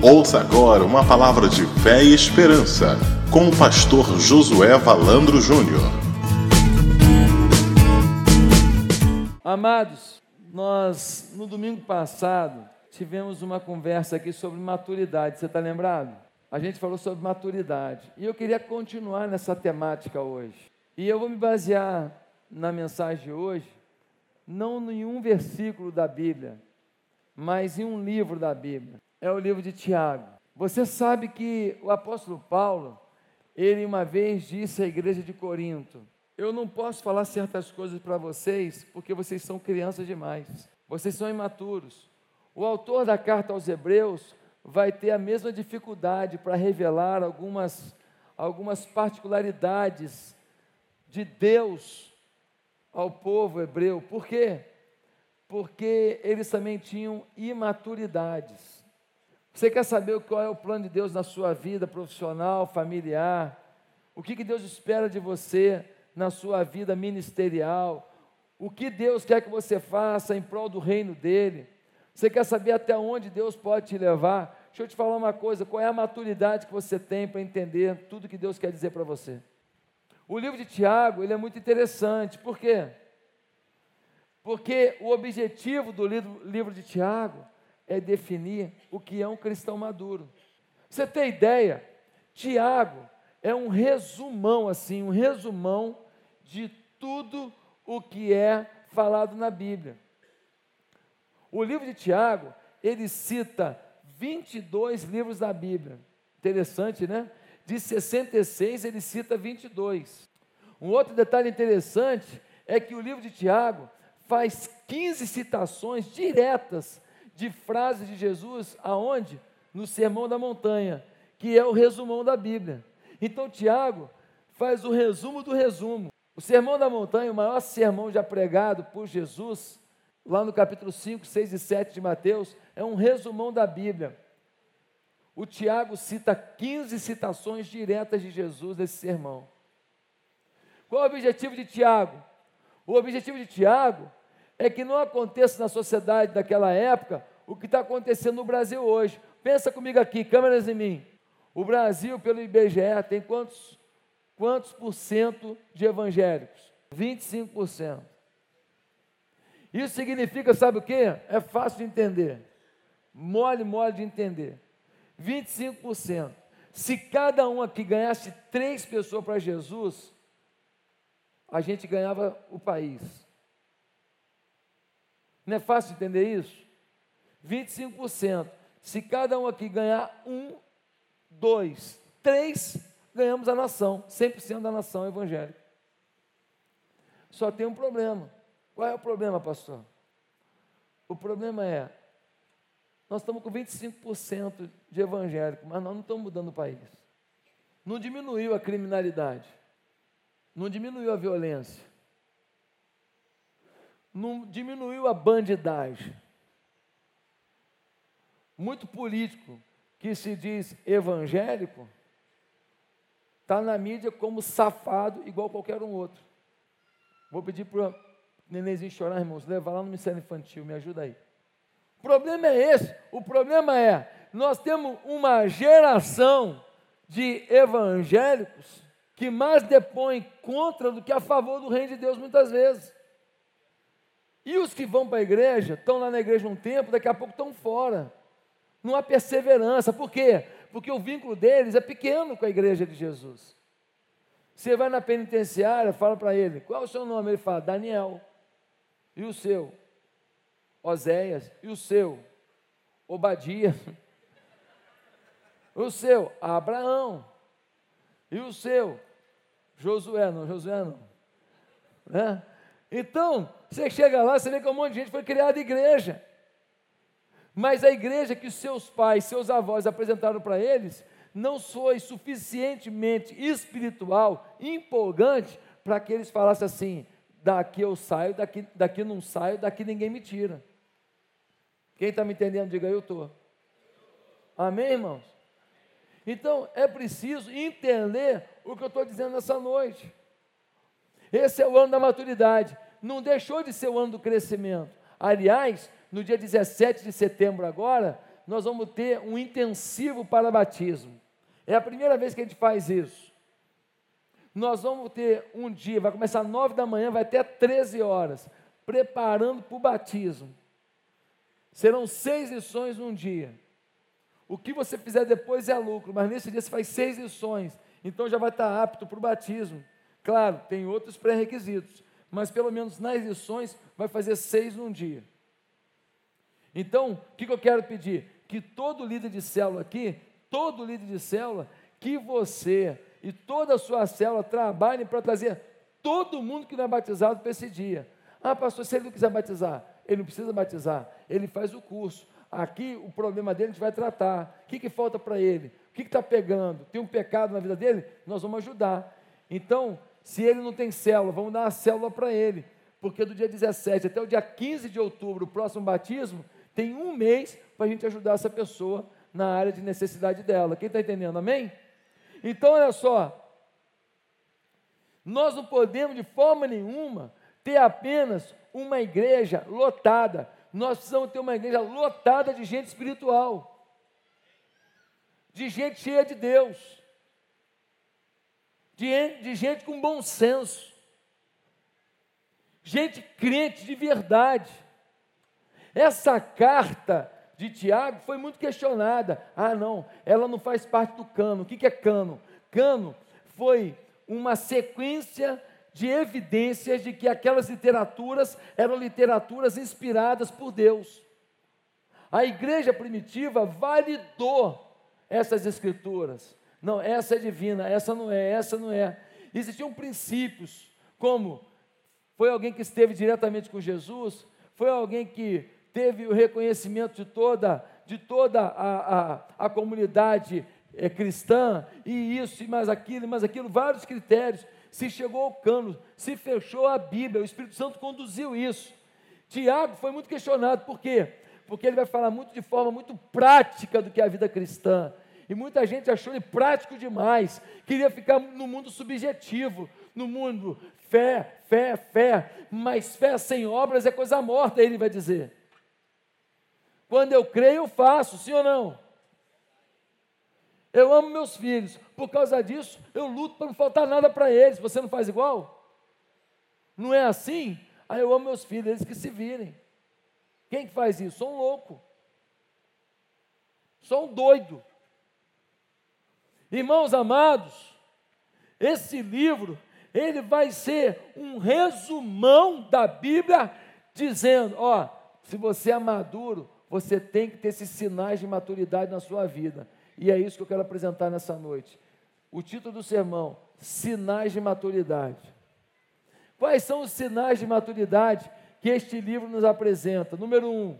Ouça agora uma palavra de fé e esperança com o pastor Josué Valandro Júnior. Amados, nós no domingo passado tivemos uma conversa aqui sobre maturidade, você está lembrado? A gente falou sobre maturidade e eu queria continuar nessa temática hoje. E eu vou me basear na mensagem de hoje, não em um versículo da Bíblia, mas em um livro da Bíblia é o livro de Tiago. Você sabe que o apóstolo Paulo, ele uma vez disse à igreja de Corinto: Eu não posso falar certas coisas para vocês porque vocês são crianças demais, vocês são imaturos. O autor da carta aos Hebreus vai ter a mesma dificuldade para revelar algumas, algumas particularidades de Deus ao povo hebreu. Por quê? Porque eles também tinham imaturidades. Você quer saber qual é o plano de Deus na sua vida profissional, familiar? O que, que Deus espera de você na sua vida ministerial? O que Deus quer que você faça em prol do reino dele? Você quer saber até onde Deus pode te levar? Deixa eu te falar uma coisa: qual é a maturidade que você tem para entender tudo que Deus quer dizer para você? O livro de Tiago ele é muito interessante, por quê? Porque o objetivo do livro, livro de Tiago é definir o que é um cristão maduro. Você tem ideia? Tiago é um resumão, assim, um resumão de tudo o que é falado na Bíblia. O livro de Tiago, ele cita 22 livros da Bíblia. Interessante, né? De 66, ele cita 22. Um outro detalhe interessante é que o livro de Tiago faz 15 citações diretas de frases de Jesus aonde? No Sermão da Montanha, que é o resumão da Bíblia. Então Tiago faz o resumo do resumo. O Sermão da Montanha, o maior sermão já pregado por Jesus, lá no capítulo 5, 6 e 7 de Mateus, é um resumão da Bíblia. O Tiago cita 15 citações diretas de Jesus nesse sermão. Qual é o objetivo de Tiago? O objetivo de Tiago é que não aconteça na sociedade daquela época o que está acontecendo no Brasil hoje. Pensa comigo aqui, câmeras em mim. O Brasil, pelo IBGE, tem quantos, quantos por cento de evangélicos? 25%. Isso significa, sabe o que? É fácil de entender. Mole, mole de entender. 25%. Se cada um aqui ganhasse três pessoas para Jesus, a gente ganhava o país. Não é fácil entender isso? 25%. Se cada um aqui ganhar um, dois, três, ganhamos a nação, 100% da nação evangélica. Só tem um problema. Qual é o problema, pastor? O problema é, nós estamos com 25% de evangélico, mas nós não estamos mudando o país. Não diminuiu a criminalidade, não diminuiu a violência, não diminuiu a bandidagem. Muito político que se diz evangélico está na mídia como safado igual qualquer um outro. Vou pedir para nenenzinho chorar, irmãos, levar lá no Ministério Infantil, me ajuda aí. O problema é esse, o problema é, nós temos uma geração de evangélicos que mais depõem contra do que a favor do reino de Deus muitas vezes. E os que vão para a igreja, estão lá na igreja um tempo, daqui a pouco estão fora. Não há perseverança. Por quê? Porque o vínculo deles é pequeno com a igreja de Jesus. Você vai na penitenciária, fala para ele, qual é o seu nome? Ele fala, Daniel. E o seu? Oséias. E o seu? Obadia. O seu? Abraão. E o seu? Josué, não, Josué não. Né? Então, você chega lá, você vê que um monte de gente foi criada igreja. Mas a igreja que seus pais, seus avós apresentaram para eles, não foi suficientemente espiritual, empolgante, para que eles falassem assim: daqui eu saio, daqui, daqui não saio, daqui ninguém me tira. Quem está me entendendo, diga eu estou. Amém, irmãos? Então é preciso entender o que eu estou dizendo nessa noite. Esse é o ano da maturidade. Não deixou de ser o ano do crescimento. Aliás, no dia 17 de setembro agora, nós vamos ter um intensivo para batismo. É a primeira vez que a gente faz isso. Nós vamos ter um dia, vai começar às 9 da manhã, vai até 13 horas, preparando para o batismo. Serão seis lições num dia. O que você fizer depois é lucro, mas nesse dia você faz seis lições, então já vai estar apto para o batismo. Claro, tem outros pré-requisitos, mas pelo menos nas lições vai fazer seis num dia. Então, o que, que eu quero pedir? Que todo líder de célula aqui, todo líder de célula, que você e toda a sua célula trabalhem para trazer todo mundo que não é batizado para esse dia. Ah, pastor, se ele não quiser batizar, ele não precisa batizar, ele faz o curso. Aqui o problema dele a gente vai tratar. O que, que falta para ele? O que está pegando? Tem um pecado na vida dele? Nós vamos ajudar. Então, se ele não tem célula, vamos dar uma célula para ele. Porque do dia 17 até o dia 15 de outubro, o próximo batismo, tem um mês para a gente ajudar essa pessoa na área de necessidade dela. Quem está entendendo? Amém? Então, olha só. Nós não podemos, de forma nenhuma, ter apenas uma igreja lotada nós precisamos ter uma igreja lotada de gente espiritual, de gente cheia de Deus, de, de gente com bom senso, gente crente de verdade. Essa carta de Tiago foi muito questionada. Ah, não, ela não faz parte do cano. O que é cano? Cano foi uma sequência de evidências de que aquelas literaturas eram literaturas inspiradas por Deus. A igreja primitiva validou essas escrituras. Não, essa é divina, essa não é, essa não é. Existiam princípios, como foi alguém que esteve diretamente com Jesus, foi alguém que teve o reconhecimento de toda, de toda a, a, a comunidade é, cristã, e isso, e mais aquilo, e mais aquilo, vários critérios se chegou ao cano, se fechou a Bíblia, o Espírito Santo conduziu isso. Tiago foi muito questionado, por quê? Porque ele vai falar muito de forma muito prática do que é a vida cristã. E muita gente achou ele prático demais, queria ficar no mundo subjetivo, no mundo fé, fé, fé, mas fé sem obras é coisa morta, ele vai dizer. Quando eu creio, eu faço, sim ou não? Eu amo meus filhos, por causa disso eu luto para não faltar nada para eles. Você não faz igual? Não é assim? Aí eu amo meus filhos, eles que se virem. Quem que faz isso? Sou um louco. Sou um doido. Irmãos amados, esse livro, ele vai ser um resumão da Bíblia, dizendo: ó, se você é maduro, você tem que ter esses sinais de maturidade na sua vida. E é isso que eu quero apresentar nessa noite. O título do sermão: Sinais de Maturidade. Quais são os sinais de maturidade que este livro nos apresenta? Número um,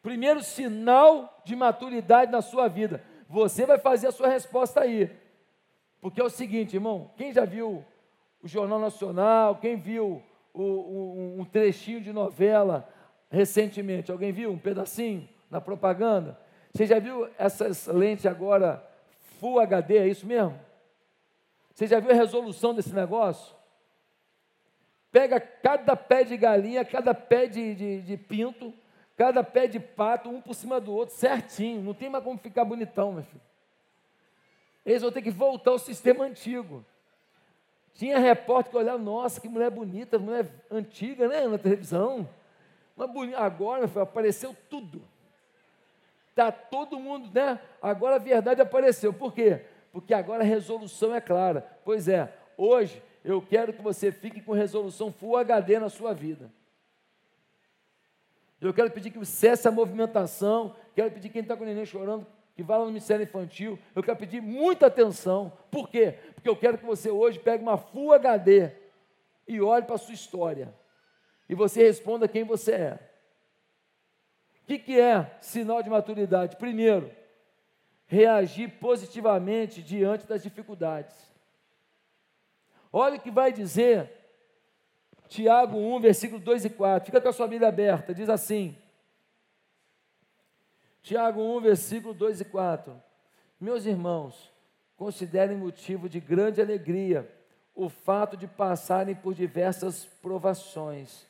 primeiro sinal de maturidade na sua vida. Você vai fazer a sua resposta aí. Porque é o seguinte, irmão: quem já viu o Jornal Nacional, quem viu o, um, um trechinho de novela recentemente? Alguém viu um pedacinho na propaganda? Você já viu essas lentes agora Full HD, é isso mesmo? Você já viu a resolução desse negócio? Pega cada pé de galinha, cada pé de, de, de, pinto, cada pé de pato, um por cima do outro, certinho. Não tem mais como ficar bonitão, meu filho. Eles vão ter que voltar ao sistema antigo. Tinha repórter que olhava, nossa, que mulher bonita, mulher antiga, né, na televisão. Agora, meu filho, apareceu tudo. Está todo mundo, né? Agora a verdade apareceu. Por quê? Porque agora a resolução é clara. Pois é, hoje eu quero que você fique com resolução Full HD na sua vida. Eu quero pedir que cesse a movimentação. Quero pedir quem está com o neném chorando, que vá lá no Ministério Infantil. Eu quero pedir muita atenção. Por quê? Porque eu quero que você hoje pegue uma Full HD e olhe para a sua história. E você responda quem você é que, que é sinal de maturidade? Primeiro, reagir positivamente diante das dificuldades. Olha o que vai dizer Tiago 1, versículo 2 e 4. Fica com a sua Bíblia aberta, diz assim. Tiago 1, versículo 2 e 4. Meus irmãos, considerem motivo de grande alegria o fato de passarem por diversas provações,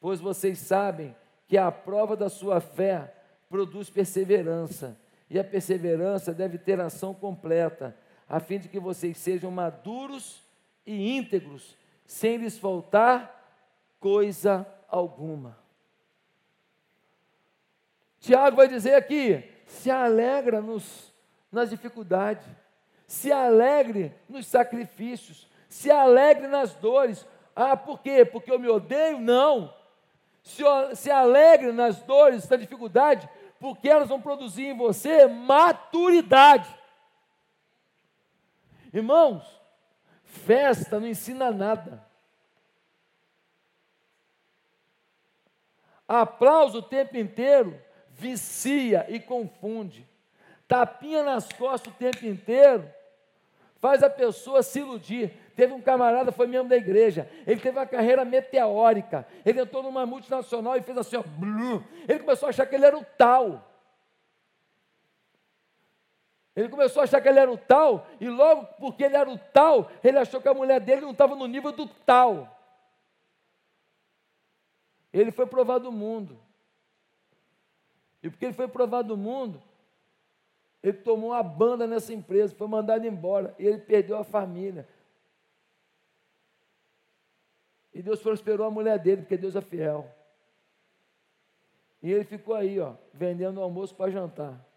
pois vocês sabem que a prova da sua fé produz perseverança, e a perseverança deve ter ação completa, a fim de que vocês sejam maduros e íntegros, sem lhes faltar coisa alguma. Tiago vai dizer aqui: se alegra nos, nas dificuldades, se alegre nos sacrifícios, se alegre nas dores. Ah, por quê? Porque eu me odeio? Não. Se, se alegre nas dores, na dificuldade, porque elas vão produzir em você maturidade. Irmãos, festa não ensina nada. Aplauso o tempo inteiro vicia e confunde. Tapinha nas costas o tempo inteiro faz a pessoa se iludir. Teve um camarada, foi membro da igreja, ele teve uma carreira meteórica, ele entrou numa multinacional e fez assim, ó, ele começou a achar que ele era o tal. Ele começou a achar que ele era o tal, e logo porque ele era o tal, ele achou que a mulher dele não estava no nível do tal. Ele foi provado do mundo. E porque ele foi provado do mundo, ele tomou uma banda nessa empresa, foi mandado embora, e ele perdeu a família. E Deus prosperou a mulher dele, porque Deus é fiel. E ele ficou aí, ó, vendendo almoço para jantar.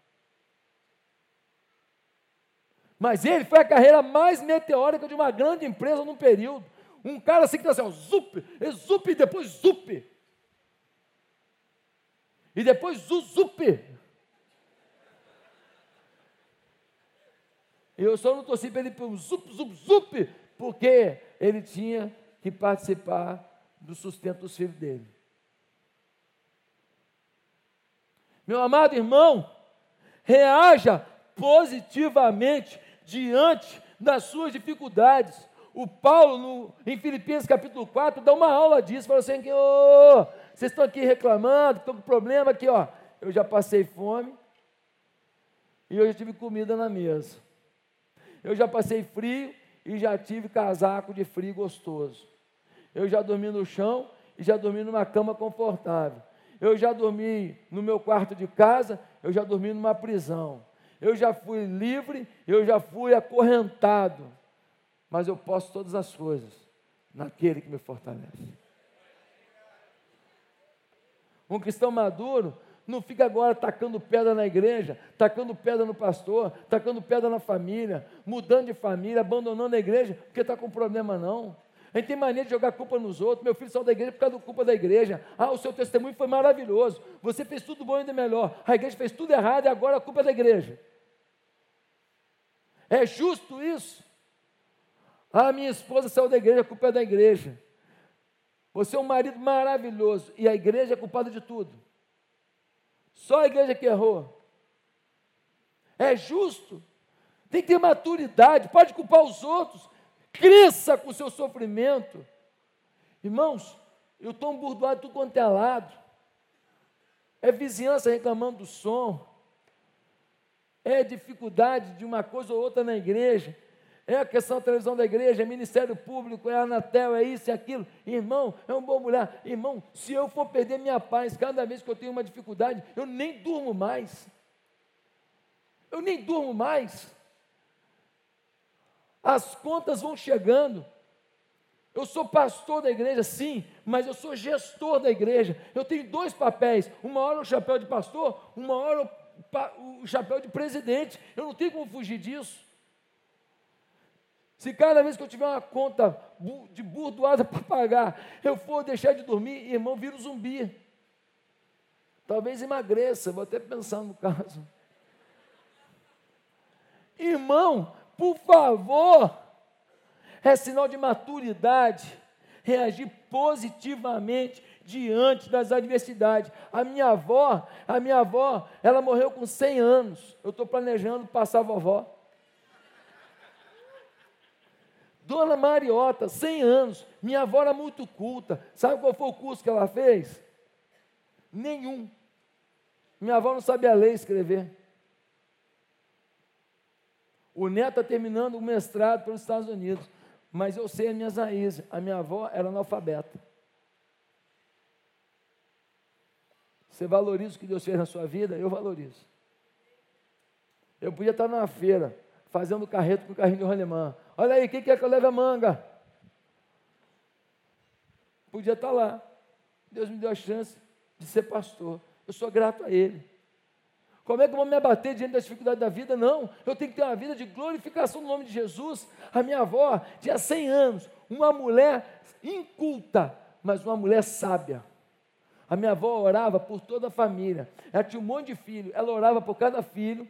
Mas ele foi a carreira mais meteórica de uma grande empresa num período. Um cara assim que está assim, ó, zup, zup e depois zup. E depois zuzup. Eu só não torci para ele para um zup, zup, zup, porque ele tinha que participar do sustento dos filhos dele. Meu amado irmão, reaja positivamente diante das suas dificuldades. O Paulo, no, em Filipenses capítulo 4, dá uma aula disso, fala assim oh, vocês estão aqui reclamando, estão com problema aqui, ó. Eu já passei fome e eu já tive comida na mesa. Eu já passei frio e já tive casaco de frio gostoso. Eu já dormi no chão e já dormi numa cama confortável. Eu já dormi no meu quarto de casa, eu já dormi numa prisão. Eu já fui livre, eu já fui acorrentado. Mas eu posso todas as coisas naquele que me fortalece. Um cristão maduro não fica agora tacando pedra na igreja, tacando pedra no pastor, tacando pedra na família, mudando de família, abandonando a igreja, porque está com problema não. A gente tem mania de jogar culpa nos outros. Meu filho saiu da igreja por causa da culpa da igreja. Ah, o seu testemunho foi maravilhoso. Você fez tudo bom e ainda melhor. A igreja fez tudo errado e agora a culpa é da igreja. É justo isso? Ah, minha esposa saiu da igreja, a culpa é da igreja. Você é um marido maravilhoso e a igreja é culpada de tudo. Só a igreja que errou. É justo. Tem que ter maturidade. Pode culpar os outros. Cresça com o seu sofrimento. Irmãos, eu estou emburdoado tudo quanto é lado. É vizinhança reclamando do som. É dificuldade de uma coisa ou outra na igreja é a questão da televisão da igreja, é Ministério Público, é Anatel, é isso e aquilo. Irmão, é um bom mulher. Irmão, se eu for perder minha paz cada vez que eu tenho uma dificuldade, eu nem durmo mais. Eu nem durmo mais. As contas vão chegando. Eu sou pastor da igreja, sim, mas eu sou gestor da igreja. Eu tenho dois papéis: uma hora o chapéu de pastor, uma hora o chapéu de presidente. Eu não tenho como fugir disso. Se cada vez que eu tiver uma conta de burdoada para pagar, eu for deixar de dormir, irmão, vira um zumbi. Talvez emagreça, vou até pensar no caso. Irmão, por favor, é sinal de maturidade reagir positivamente diante das adversidades. A minha avó, a minha avó, ela morreu com 100 anos. Eu estou planejando passar a vovó. Dona Mariota, 100 anos, minha avó era muito culta. Sabe qual foi o curso que ela fez? Nenhum. Minha avó não sabia ler e escrever. O neto está terminando o mestrado pelos Estados Unidos. Mas eu sei as minhas raízes. A minha avó era analfabeta. Você valoriza o que Deus fez na sua vida? Eu valorizo. Eu podia estar numa feira, fazendo carreto com o carrinho de rolemã. Olha aí, quem quer que eu leve a manga? Podia estar lá. Deus me deu a chance de ser pastor. Eu sou grato a Ele. Como é que eu vou me abater diante das dificuldades da vida? Não, eu tenho que ter uma vida de glorificação no nome de Jesus. A minha avó tinha 100 anos, uma mulher inculta, mas uma mulher sábia. A minha avó orava por toda a família. Ela tinha um monte de filhos. Ela orava por cada filho.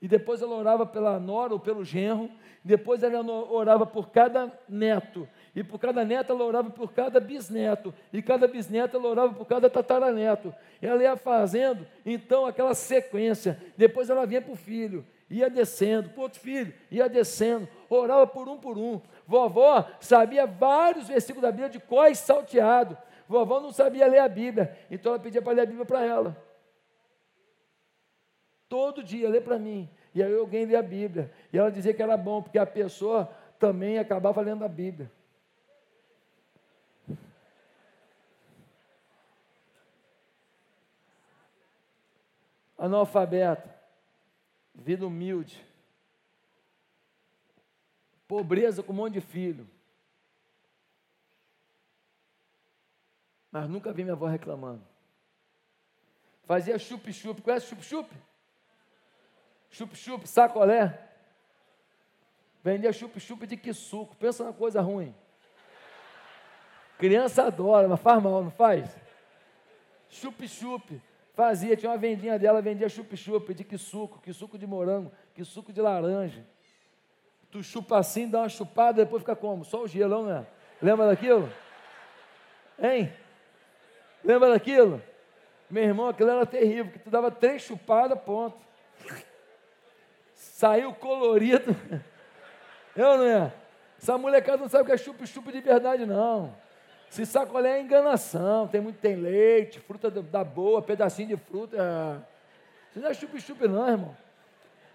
E depois ela orava pela nora ou pelo genro. Depois ela orava por cada neto. E por cada neto ela orava por cada bisneto. E cada bisneto ela orava por cada tataraneto. Ela ia fazendo, então, aquela sequência. Depois ela vinha para o filho. Ia descendo, para outro filho, ia descendo, orava por um por um. Vovó sabia vários versículos da Bíblia de cós salteado. Vovó não sabia ler a Bíblia, então ela pedia para ler a Bíblia para ela. Todo dia, lê para mim. E aí alguém lia a Bíblia. E ela dizia que era bom, porque a pessoa também acabava lendo a Bíblia. Analfabeto, vida humilde, pobreza com um monte de filho. Mas nunca vi minha avó reclamando. Fazia chup-chup, conhece chup-chup? Chup-chup, sacolé. Vendia chup-chup de que suco, pensa na coisa ruim. Criança adora, mas faz mal, não faz? Chup-chup. Fazia, tinha uma vendinha dela, vendia chup-chup de que suco, que suco de morango, que suco de laranja. Tu chupa assim, dá uma chupada, depois fica como? Só o gelão, né? Lembra daquilo? Hein? Lembra daquilo? Meu irmão, aquilo era terrível, que tu dava três chupadas, ponto. Saiu colorido. Eu não é? Essa molecada não sabe o que é chup-chup de verdade, não. Se sacolé é enganação, tem muito, tem leite, fruta da boa, pedacinho de fruta. Isso não é chup-chup não, irmão.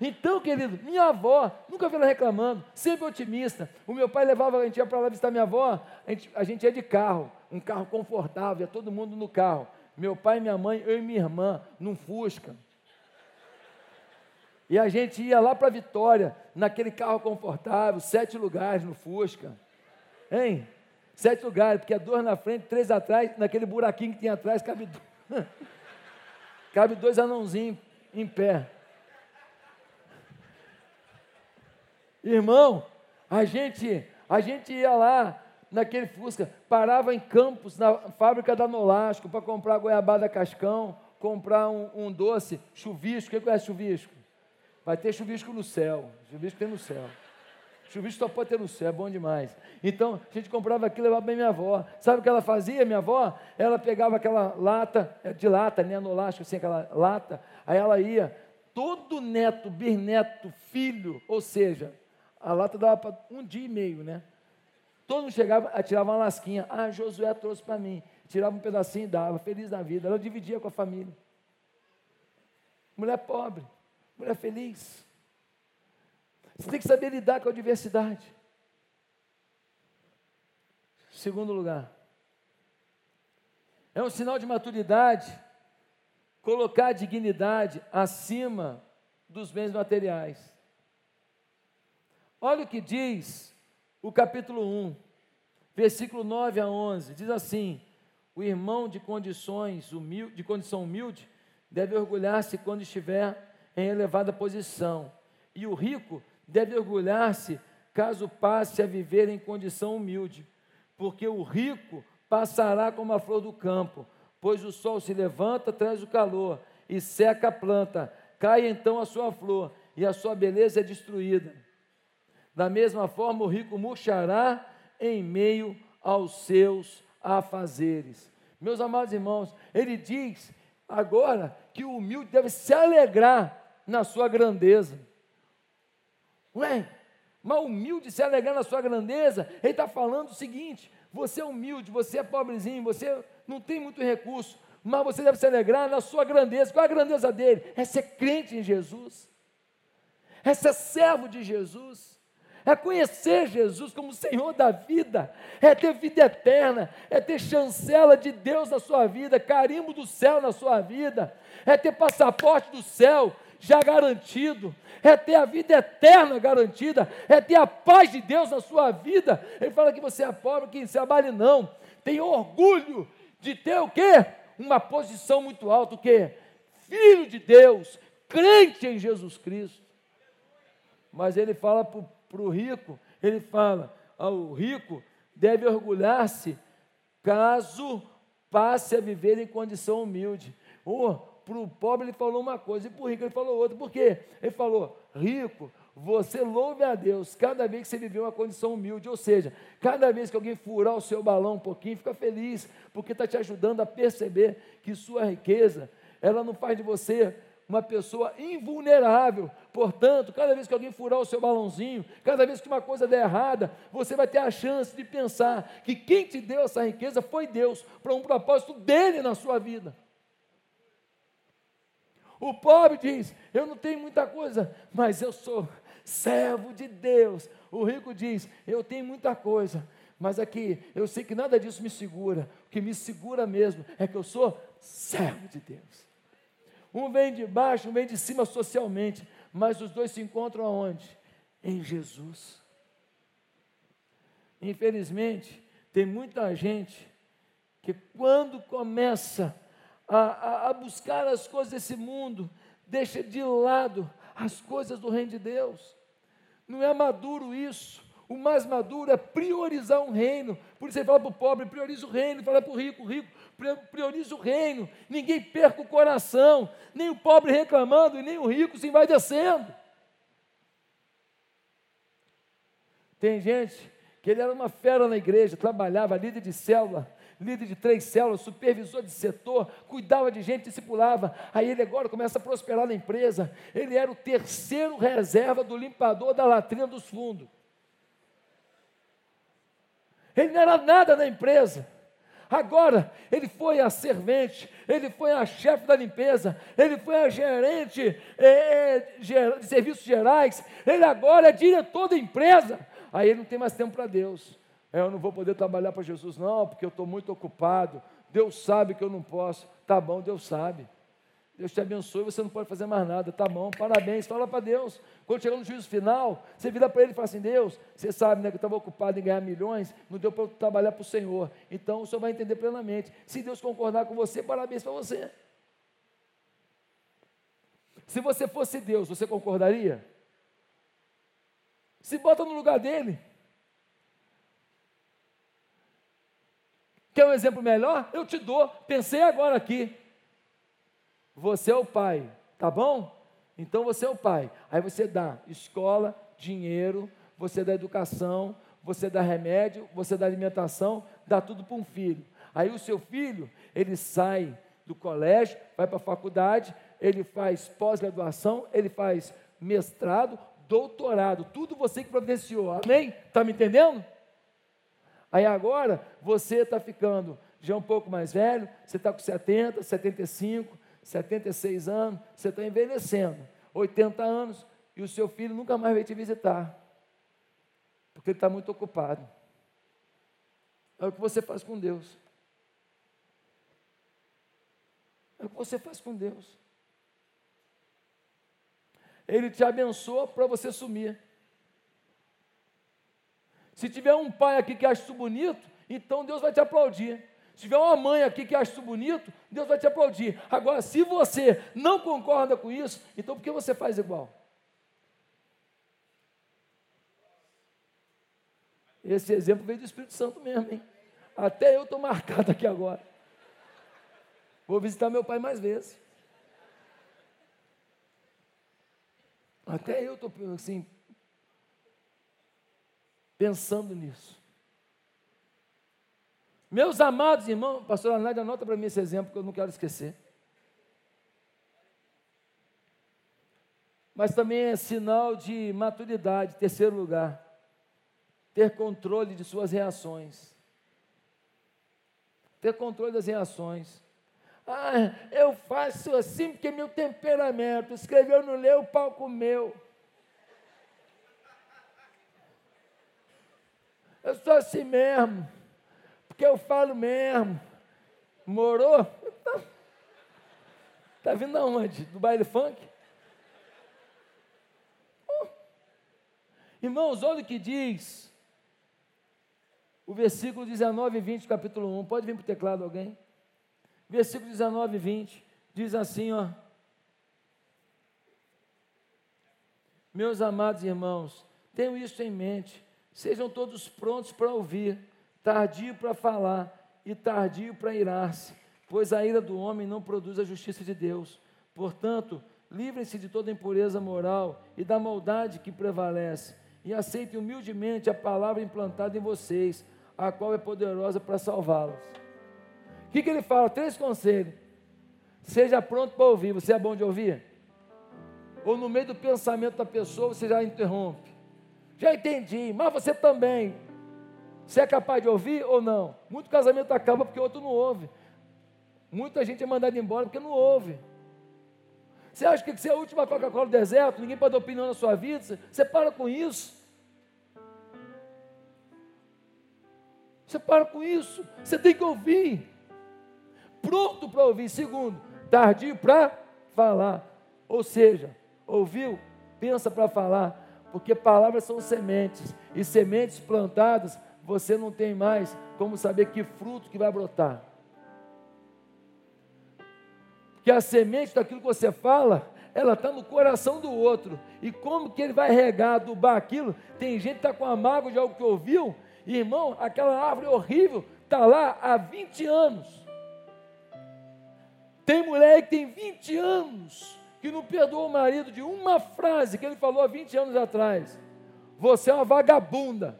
Então, querido, minha avó, nunca vi ela reclamando, sempre otimista. O meu pai levava, a gente ia para lá visitar minha avó, a gente, a gente ia de carro, um carro confortável, ia todo mundo no carro. Meu pai, minha mãe, eu e minha irmã, num Fusca. E a gente ia lá para Vitória, naquele carro confortável, sete lugares no Fusca. Hein? Sete lugares, porque é dois na frente, três atrás, naquele buraquinho que tem atrás, cabe, cabe dois anãozinhos em pé. Irmão, a gente, a gente ia lá naquele Fusca, parava em Campos, na fábrica da Nolasco, para comprar goiabada cascão, comprar um, um doce, chuvisco. Quem conhece chuvisco? Vai ter chuvisco no céu. Chuvisco tem no céu. Chuvisco só pode ter no céu, é bom demais. Então, a gente comprava aquilo e levava para minha avó. Sabe o que ela fazia, minha avó? Ela pegava aquela lata, é de lata, né, no assim, aquela lata, aí ela ia, todo neto, bisneto, filho, ou seja, a lata dava para um dia e meio, né? Todo mundo chegava, tirava uma lasquinha. Ah, Josué trouxe para mim. Tirava um pedacinho e dava, feliz na vida. Ela dividia com a família. Mulher pobre, mulher feliz. Você tem que saber lidar com a diversidade. Segundo lugar, é um sinal de maturidade colocar a dignidade acima dos bens materiais. Olha o que diz o capítulo 1, versículo 9 a 11. Diz assim: O irmão de condições de condição humilde deve orgulhar-se quando estiver em elevada posição, e o rico deve orgulhar-se caso passe a viver em condição humilde, porque o rico passará como a flor do campo, pois o sol se levanta, traz o calor e seca a planta, cai então a sua flor e a sua beleza é destruída. Da mesma forma, o rico murchará em meio aos seus afazeres. Meus amados irmãos, ele diz agora que o humilde deve se alegrar na sua grandeza. Ué, mas humilde se alegrar na sua grandeza, ele está falando o seguinte: você é humilde, você é pobrezinho, você não tem muito recurso, mas você deve se alegrar na sua grandeza. Qual é a grandeza dele? É ser crente em Jesus, é ser servo de Jesus, é conhecer Jesus como Senhor da vida, é ter vida eterna, é ter chancela de Deus na sua vida, carimbo do céu na sua vida, é ter passaporte do céu já garantido, é ter a vida eterna garantida, é ter a paz de Deus na sua vida. Ele fala que você é pobre, que se abale não, tem orgulho de ter o quê? Uma posição muito alta, o quê? Filho de Deus, crente em Jesus Cristo. Mas ele fala para o rico, ele fala, ao rico deve orgulhar-se caso passe a viver em condição humilde. Oh, para o pobre ele falou uma coisa, e para o rico ele falou outra. Por quê? Ele falou, rico, você louve a Deus cada vez que você viveu uma condição humilde, ou seja, cada vez que alguém furar o seu balão um pouquinho, fica feliz, porque está te ajudando a perceber que sua riqueza, ela não faz de você uma pessoa invulnerável. Portanto, cada vez que alguém furar o seu balãozinho, cada vez que uma coisa der errada, você vai ter a chance de pensar que quem te deu essa riqueza foi Deus, para um propósito dele na sua vida. O pobre diz: Eu não tenho muita coisa, mas eu sou servo de Deus. O rico diz: Eu tenho muita coisa, mas aqui eu sei que nada disso me segura. O que me segura mesmo é que eu sou servo de Deus. Um vem de baixo, um vem de cima socialmente, mas os dois se encontram aonde? Em Jesus. Infelizmente, tem muita gente que quando começa a, a, a buscar as coisas desse mundo, deixa de lado as coisas do reino de Deus. Não é maduro isso. O mais maduro é priorizar um reino. Por isso ele fala para o pobre, prioriza o reino. Fala para o rico, rico, prioriza o reino, ninguém perca o coração, nem o pobre reclamando e nem o rico se vai descendo. Tem gente que ele era uma fera na igreja, trabalhava, líder de célula, líder de três células, supervisor de setor, cuidava de gente, discipulava. Aí ele agora começa a prosperar na empresa. Ele era o terceiro reserva do limpador da latrina dos fundos. Ele não era nada na empresa. Agora, ele foi a servente, ele foi a chefe da limpeza, ele foi a gerente é, de serviços gerais, ele agora é diretor da empresa. Aí ele não tem mais tempo para Deus. É, eu não vou poder trabalhar para Jesus, não, porque eu estou muito ocupado. Deus sabe que eu não posso. Tá bom, Deus sabe. Deus te abençoe, você não pode fazer mais nada, tá bom, parabéns, fala para Deus. Quando chegar no juízo final, você vira para ele e fala assim: Deus, você sabe né, que eu estava ocupado em ganhar milhões, não deu para eu trabalhar para o Senhor. Então o Senhor vai entender plenamente. Se Deus concordar com você, parabéns para você. Se você fosse Deus, você concordaria? Se bota no lugar dele. Quer um exemplo melhor? Eu te dou. Pensei agora aqui. Você é o pai, tá bom? Então você é o pai. Aí você dá escola, dinheiro, você dá educação, você dá remédio, você dá alimentação, dá tudo para um filho. Aí o seu filho, ele sai do colégio, vai para a faculdade, ele faz pós-graduação, ele faz mestrado, doutorado, tudo você que providenciou, amém? Está me entendendo? Aí agora você está ficando já um pouco mais velho, você está com 70, 75, 76 anos, você está envelhecendo, 80 anos, e o seu filho nunca mais vai te visitar, porque ele está muito ocupado. É o que você faz com Deus. É o que você faz com Deus. Ele te abençoa para você sumir. Se tiver um pai aqui que acha isso bonito, então Deus vai te aplaudir. Se tiver uma mãe aqui que acha isso bonito, Deus vai te aplaudir. Agora, se você não concorda com isso, então por que você faz igual? Esse exemplo veio do Espírito Santo mesmo, hein? Até eu estou marcado aqui agora. Vou visitar meu pai mais vezes. Até eu estou assim, pensando nisso. Meus amados irmãos, pastor Anádia, anota para mim esse exemplo que eu não quero esquecer. Mas também é sinal de maturidade, terceiro lugar, ter controle de suas reações. Ter controle das reações. Ah, eu faço assim porque meu temperamento. Escreveu, não leu, o palco meu. Eu sou assim mesmo, porque eu falo mesmo. Morou? Tá, tá vindo aonde? Do baile funk? Oh. Irmãos, olha o que diz o versículo 19 e 20, capítulo 1. Pode vir para o teclado alguém? Versículo 19 e 20 diz assim, ó. Meus amados irmãos, tenham isso em mente. Sejam todos prontos para ouvir, tardio para falar e tardio para irar-se, pois a ira do homem não produz a justiça de Deus. Portanto, livrem-se de toda impureza moral e da maldade que prevalece, e aceitem humildemente a palavra implantada em vocês, a qual é poderosa para salvá-los. O que, que ele fala? Três conselhos. Seja pronto para ouvir. Você é bom de ouvir? Ou no meio do pensamento da pessoa você já interrompe? Já entendi, mas você também. Você é capaz de ouvir ou não? Muito casamento acaba porque outro não ouve. Muita gente é mandada embora porque não ouve. Você acha que você é a última Coca-Cola do deserto? Ninguém pode dar opinião na sua vida? Você para com isso. Você para com isso. Você tem que ouvir. Pronto para ouvir. Segundo, tardio para falar. Ou seja, ouviu, pensa para falar. Porque palavras são sementes. E sementes plantadas você não tem mais como saber que fruto que vai brotar. Porque a semente daquilo que você fala, ela está no coração do outro. E como que ele vai regar, adubar aquilo? Tem gente que está com a mágoa de algo que ouviu. irmão, aquela árvore horrível está lá há 20 anos. Tem mulher que tem 20 anos que não perdoou o marido de uma frase que ele falou há 20 anos atrás. Você é uma vagabunda.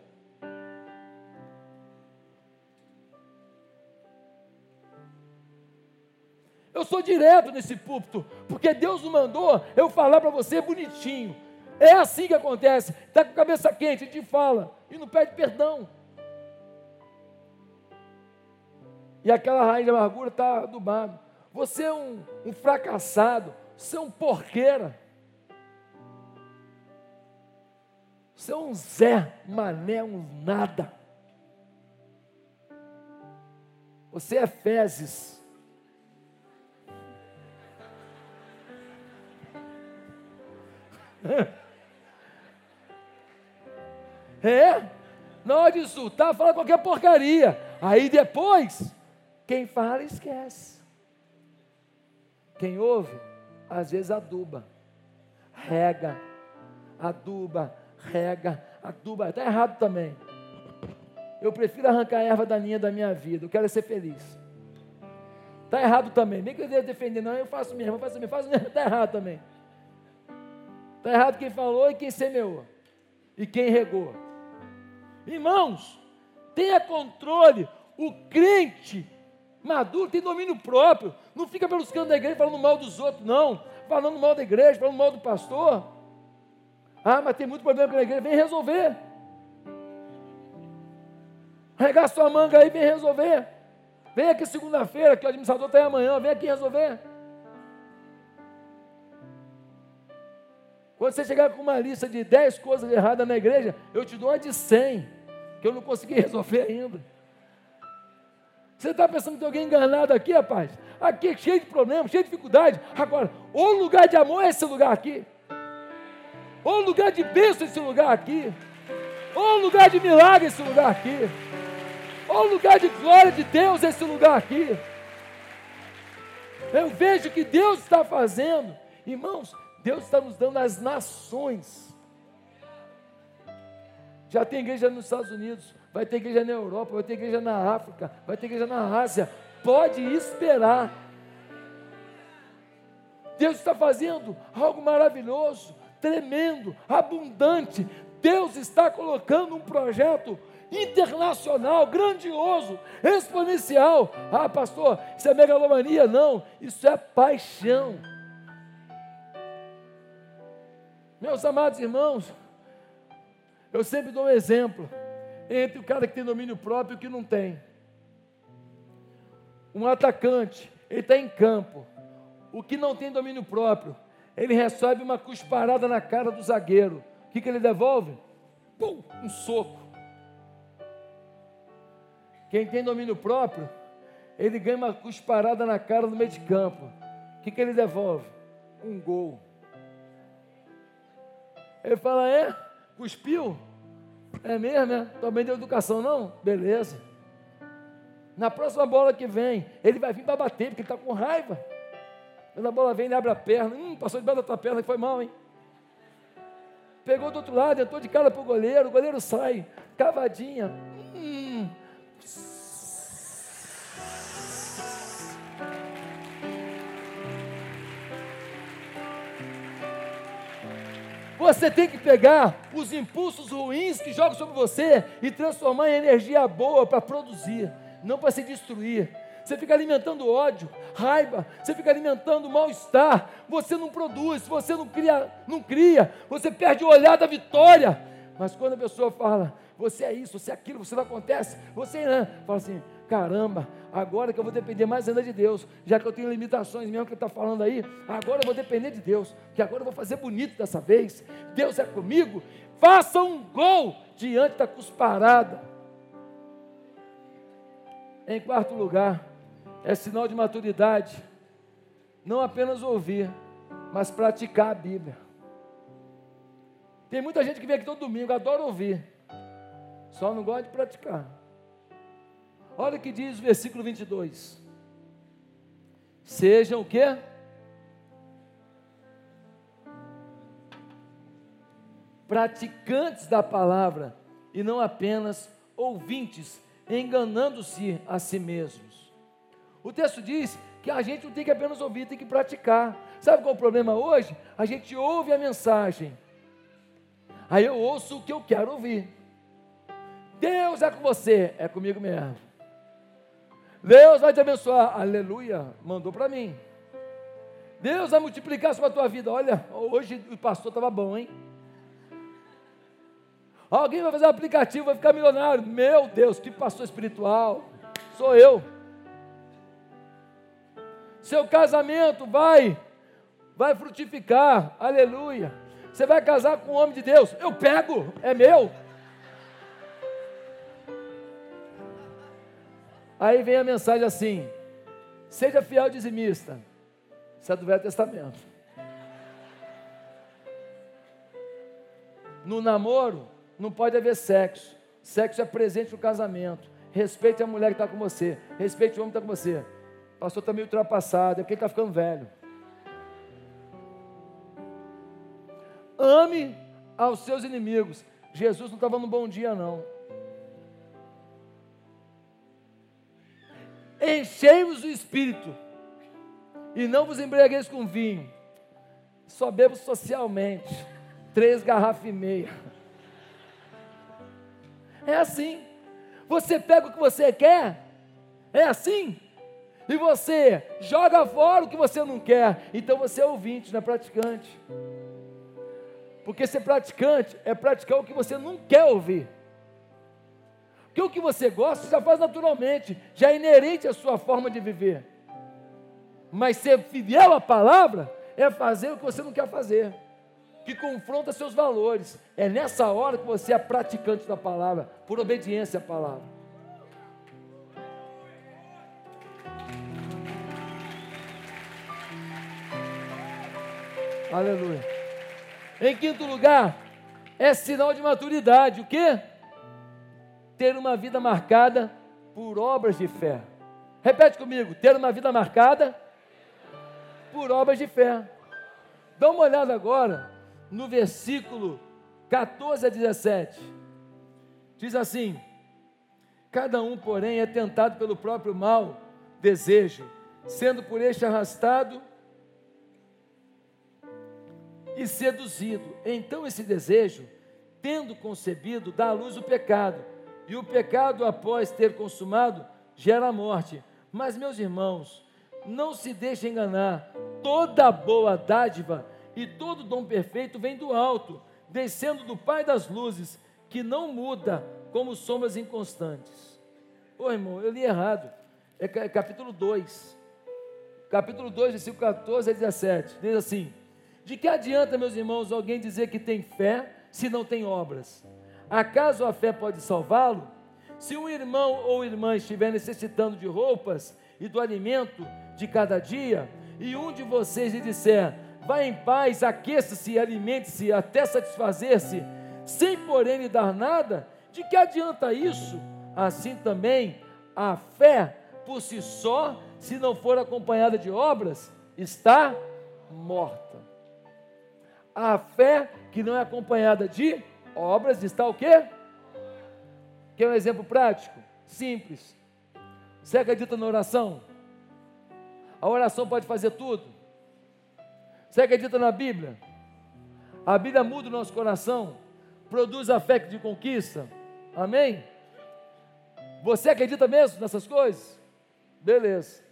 Eu sou direto nesse púlpito, porque Deus me mandou eu falar para você bonitinho. É assim que acontece. Está com a cabeça quente, a gente fala e não pede perdão. E aquela raiz de amargura está adubada. Você é um, um fracassado, você é um porqueira. Você é um Zé Mané, um nada. Você é fezes. É, hora de insultar, fala qualquer porcaria. Aí depois, quem fala, esquece. Quem ouve, às vezes aduba, rega, aduba, rega, aduba. Está errado também. Eu prefiro arrancar a erva daninha da minha vida. Eu quero ser feliz. Está errado também. Nem que eu defender, não, eu faço mesmo, eu faço mesmo, faço mesmo. Está errado também. Está errado quem falou e quem semeou. E quem regou. Irmãos, tenha controle. O crente maduro tem domínio próprio. Não fica pelos cantos da igreja falando mal dos outros, não. Falando mal da igreja, falando mal do pastor. Ah, mas tem muito problema pela igreja. Vem resolver. Regar sua manga aí, vem resolver. Vem aqui segunda-feira, que o administrador está aí amanhã. Vem aqui resolver. Quando você chegar com uma lista de 10 coisas erradas na igreja, eu te dou uma de 100, que eu não consegui resolver ainda. Você está pensando que tem alguém enganado aqui, rapaz? Aqui é cheio de problemas, cheio de dificuldade. Agora, o lugar de amor é esse lugar aqui. O lugar de bênção é esse lugar aqui. O lugar de milagre é esse lugar aqui. O lugar de glória de Deus é esse lugar aqui. Eu vejo que Deus está fazendo. Irmãos, Deus está nos dando as nações. Já tem igreja nos Estados Unidos, vai ter igreja na Europa, vai ter igreja na África, vai ter igreja na Ásia. Pode esperar. Deus está fazendo algo maravilhoso, tremendo, abundante. Deus está colocando um projeto internacional, grandioso, exponencial. Ah, pastor, isso é megalomania? Não, isso é paixão. Meus amados irmãos, eu sempre dou um exemplo entre o cara que tem domínio próprio e o que não tem. Um atacante, ele está em campo. O que não tem domínio próprio, ele recebe uma cusparada na cara do zagueiro. O que, que ele devolve? Pum, um soco. Quem tem domínio próprio, ele ganha uma cusparada na cara no meio de campo. O que, que ele devolve? Um gol. Ele fala, é? Cuspiu? É mesmo, né? Também deu educação, não? Beleza. Na próxima bola que vem, ele vai vir para bater, porque ele está com raiva. Quando a bola vem, ele abre a perna. Hum, passou debaixo da tua perna, foi mal, hein? Pegou do outro lado, entrou de cara para o goleiro, o goleiro sai, cavadinha. Hum. Você tem que pegar os impulsos ruins que jogam sobre você e transformar em energia boa para produzir não para se destruir. Você fica alimentando ódio, raiva, você fica alimentando mal-estar, você não produz, você não cria, não cria, você perde o olhar da vitória. Mas quando a pessoa fala, você é isso, você é aquilo, você não acontece, você não, fala assim, caramba, agora que eu vou depender mais ainda de Deus, já que eu tenho limitações mesmo que está falando aí, agora eu vou depender de Deus, que agora eu vou fazer bonito dessa vez, Deus é comigo, faça um gol diante da cusparada. Em quarto lugar, é sinal de maturidade, não apenas ouvir, mas praticar a Bíblia. Tem muita gente que vem aqui todo domingo, adora ouvir, só não gosta de praticar. Olha o que diz o versículo 22. Sejam o quê? Praticantes da palavra e não apenas ouvintes enganando-se a si mesmos. O texto diz que a gente não tem que apenas ouvir, tem que praticar. Sabe qual é o problema hoje? A gente ouve a mensagem, aí eu ouço o que eu quero ouvir. Deus é com você, é comigo mesmo. Deus vai te abençoar, aleluia, mandou para mim. Deus vai multiplicar sobre a tua vida. Olha, hoje o pastor estava bom, hein? Alguém vai fazer um aplicativo, vai ficar milionário. Meu Deus, que pastor espiritual. Sou eu. Seu casamento vai, vai frutificar. Aleluia. Você vai casar com um homem de Deus. Eu pego, é meu. Aí vem a mensagem assim: seja fiel dizimista. Isso é do Velho Testamento. No namoro, não pode haver sexo. Sexo é presente no casamento. Respeite a mulher que está com você. Respeite o homem que está com você. O pastor está meio ultrapassado, é porque ele está ficando velho. Ame aos seus inimigos. Jesus não estava num bom dia, não. Enchei-vos do Espírito, e não vos embriagueis com vinho. Só bebo socialmente. Três garrafas e meia. É assim. Você pega o que você quer, é assim. E você joga fora o que você não quer. Então você é ouvinte, não é praticante. Porque ser praticante é praticar o que você não quer ouvir. Porque o que você gosta, você já faz naturalmente, já é inerente à sua forma de viver. Mas ser fiel à palavra é fazer o que você não quer fazer que confronta seus valores. É nessa hora que você é praticante da palavra, por obediência à palavra. Aleluia. Em quinto lugar, é sinal de maturidade. O que? Ter uma vida marcada por obras de fé. Repete comigo: ter uma vida marcada por obras de fé. Dá uma olhada agora no versículo 14 a 17. Diz assim: Cada um, porém, é tentado pelo próprio mal desejo, sendo por este arrastado e seduzido. Então esse desejo, tendo concebido, dá à luz o pecado, e o pecado, após ter consumado, gera a morte. Mas, meus irmãos, não se deixem enganar, toda boa dádiva e todo dom perfeito vem do alto, descendo do Pai das luzes, que não muda como sombras inconstantes. Ô irmão, eu li errado. É capítulo 2. Capítulo 2, versículo 14 a 17. Diz assim: De que adianta, meus irmãos, alguém dizer que tem fé se não tem obras? Acaso a fé pode salvá-lo? Se um irmão ou irmã estiver necessitando de roupas e do alimento de cada dia, e um de vocês lhe disser: Vá em paz, aqueça-se alimente-se até satisfazer-se, sem porém lhe dar nada, de que adianta isso? Assim também a fé por si só, se não for acompanhada de obras, está morta. A fé que não é acompanhada de obras está o quê? Quer um exemplo prático? Simples. Você acredita na oração? A oração pode fazer tudo. Você acredita na Bíblia? A Bíblia muda o nosso coração, produz a fé de conquista. Amém? Você acredita mesmo nessas coisas? Beleza.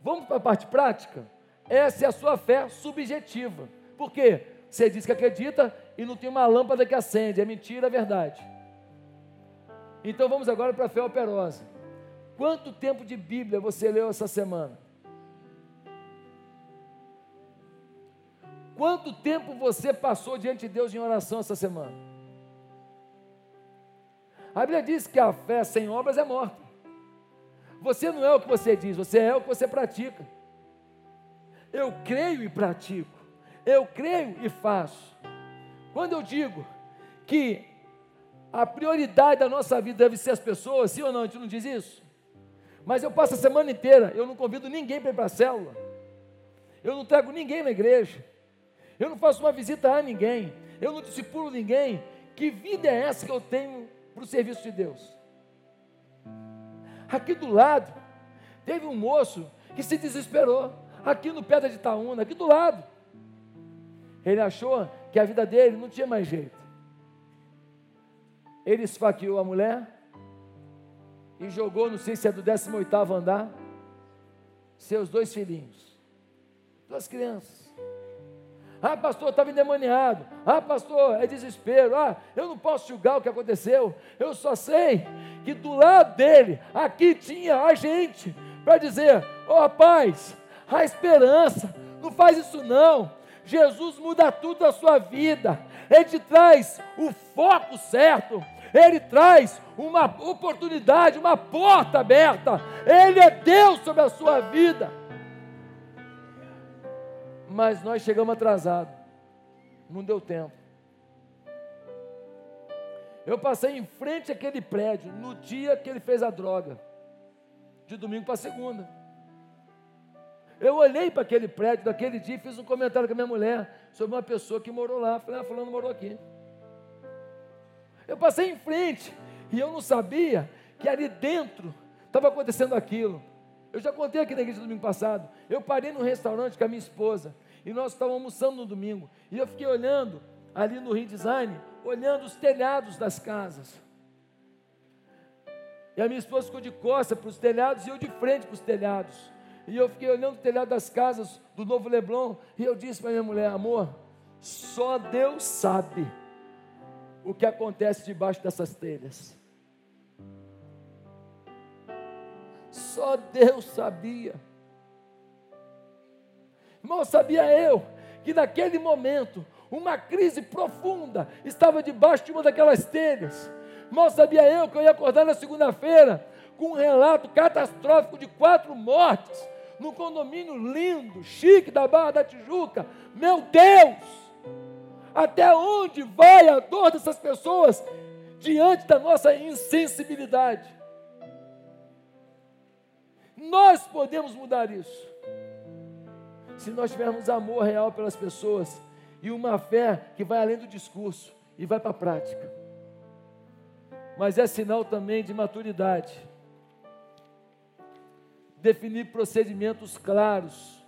Vamos para a parte prática? Essa é a sua fé subjetiva. Por quê? Você diz que acredita e não tem uma lâmpada que acende. É mentira, é verdade. Então vamos agora para a fé operosa. Quanto tempo de Bíblia você leu essa semana? Quanto tempo você passou diante de Deus em oração essa semana? A Bíblia diz que a fé sem obras é morta. Você não é o que você diz, você é o que você pratica. Eu creio e pratico. Eu creio e faço. Quando eu digo que a prioridade da nossa vida deve ser as pessoas, sim ou não? A gente não diz isso? Mas eu passo a semana inteira, eu não convido ninguém para ir para a célula. Eu não trago ninguém na igreja. Eu não faço uma visita a ninguém. Eu não discipulo ninguém. Que vida é essa que eu tenho para o serviço de Deus? Aqui do lado, teve um moço que se desesperou. Aqui no pé da Itaúna, aqui do lado. Ele achou que a vida dele não tinha mais jeito. Ele esfaqueou a mulher e jogou, não sei se é do 18 andar, seus dois filhinhos, duas crianças. Ah, pastor, estava endemoniado. Ah, pastor, é desespero. Ah, eu não posso julgar o que aconteceu. Eu só sei que do lado dele, aqui tinha a gente para dizer: Ó oh, rapaz, a esperança, não faz isso não. Jesus muda tudo na sua vida. Ele te traz o foco certo. Ele traz uma oportunidade, uma porta aberta. Ele é Deus sobre a sua vida. Mas nós chegamos atrasados. Não deu tempo. Eu passei em frente àquele prédio no dia que ele fez a droga. De domingo para segunda. Eu olhei para aquele prédio daquele dia e fiz um comentário com a minha mulher sobre uma pessoa que morou lá. Falei, ah, fulano morou aqui. Eu passei em frente e eu não sabia que ali dentro estava acontecendo aquilo. Eu já contei aqui na igreja domingo passado. Eu parei num restaurante com a minha esposa e nós estávamos almoçando no domingo. E eu fiquei olhando ali no redesign, olhando os telhados das casas. E a minha esposa ficou de costas para os telhados e eu de frente para os telhados. E eu fiquei olhando o telhado das casas do Novo Leblon e eu disse para minha mulher: amor, só Deus sabe o que acontece debaixo dessas telhas. Só Deus sabia. Mal sabia eu que naquele momento uma crise profunda estava debaixo de uma daquelas telhas. Mal sabia eu que eu ia acordar na segunda-feira com um relato catastrófico de quatro mortes num condomínio lindo, chique da Barra da Tijuca. Meu Deus! Até onde vai a dor dessas pessoas diante da nossa insensibilidade? Nós podemos mudar isso. Se nós tivermos amor real pelas pessoas e uma fé que vai além do discurso e vai para a prática. Mas é sinal também de maturidade. Definir procedimentos claros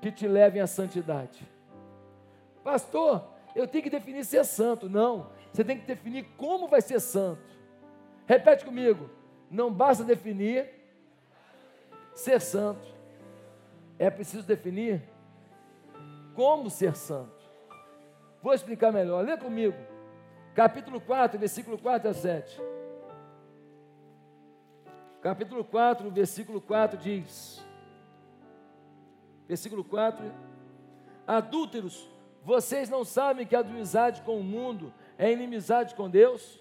que te levem à santidade. Pastor, eu tenho que definir ser santo. Não, você tem que definir como vai ser santo. Repete comigo. Não basta definir ser santo. É preciso definir como ser santo. Vou explicar melhor. Lê comigo. Capítulo 4, versículo 4 a 7. Capítulo 4, versículo 4 diz: Versículo 4: Adúlteros, vocês não sabem que a amizade com o mundo é inimizade com Deus?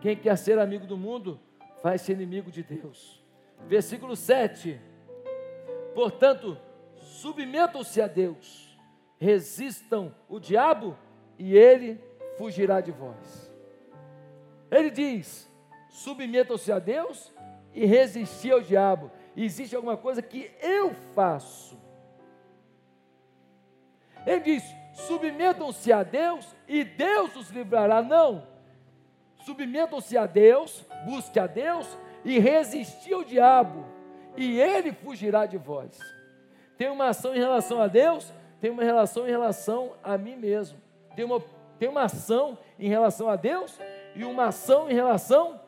Quem quer ser amigo do mundo, faz-se inimigo de Deus. Versículo 7. Portanto, submetam-se a Deus, resistam o diabo e ele fugirá de vós. Ele diz: submetam-se a Deus e resistir ao diabo. Existe alguma coisa que eu faço. Ele diz: submetam-se a Deus e Deus os livrará. Não. Submetam-se a Deus, busque a Deus e resistir ao diabo, e ele fugirá de vós. Tem uma ação em relação a Deus, tem uma relação em relação a mim mesmo. Tem uma, tem uma ação em relação a Deus e uma ação em relação